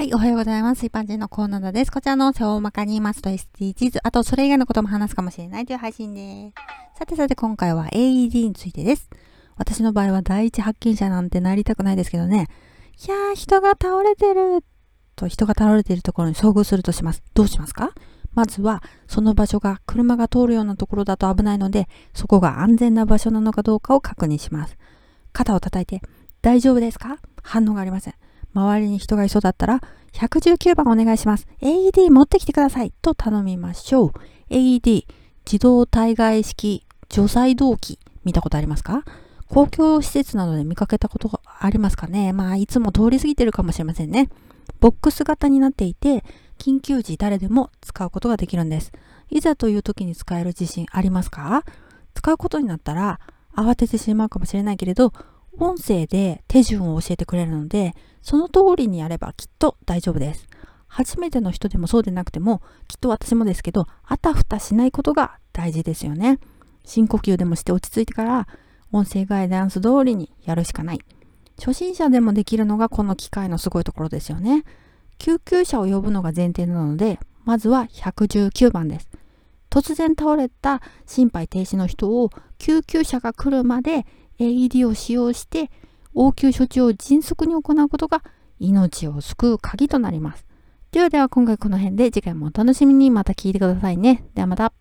はい、おはようございます。一般人のコーナーです。こちらの音声を大まかに言いますと SDGs、あとそれ以外のことも話すかもしれないという配信です。さてさて今回は AED についてです。私の場合は第一発見者なんてなりたくないですけどね。いやー、人が倒れてると人が倒れているところに遭遇するとします。どうしますか？まずは、その場所が車が通るようなところだと危ないので、そこが安全な場所なのかどうかを確認します。肩を叩いて、大丈夫ですか？反応がありません。周りに人がいそうだったら、119番お願いします。AED 持ってきてください。と頼みましょう。AED、自動体外式除細動器、見たことありますか？公共施設などで見かけたことがありますかね？まあ、いつも通り過ぎてるかもしれませんね。ボックス型になっていて、緊急時誰でも使うことができるんです。いざという時に使える自信ありますか？使うことになったら慌ててしまうかもしれないけれど、音声で手順を教えてくれるので、その通りにやればきっと大丈夫です。初めての人でもそうでなくても、きっと私もですけど、あたふたしないことが大事ですよね。深呼吸でもして落ち着いてから、音声ガイダンス通りにやるしかない。初心者でもできるのがこの機械のすごいところですよね。救急車を呼ぶのが前提なので、まずは119番です。突然倒れた心肺停止の人を救急車が来るまで AED を使用して応急処置を迅速に行うことが命を救う鍵となります。ではでは今回この辺で次回もお楽しみにまた聞いてくださいね。ではまた。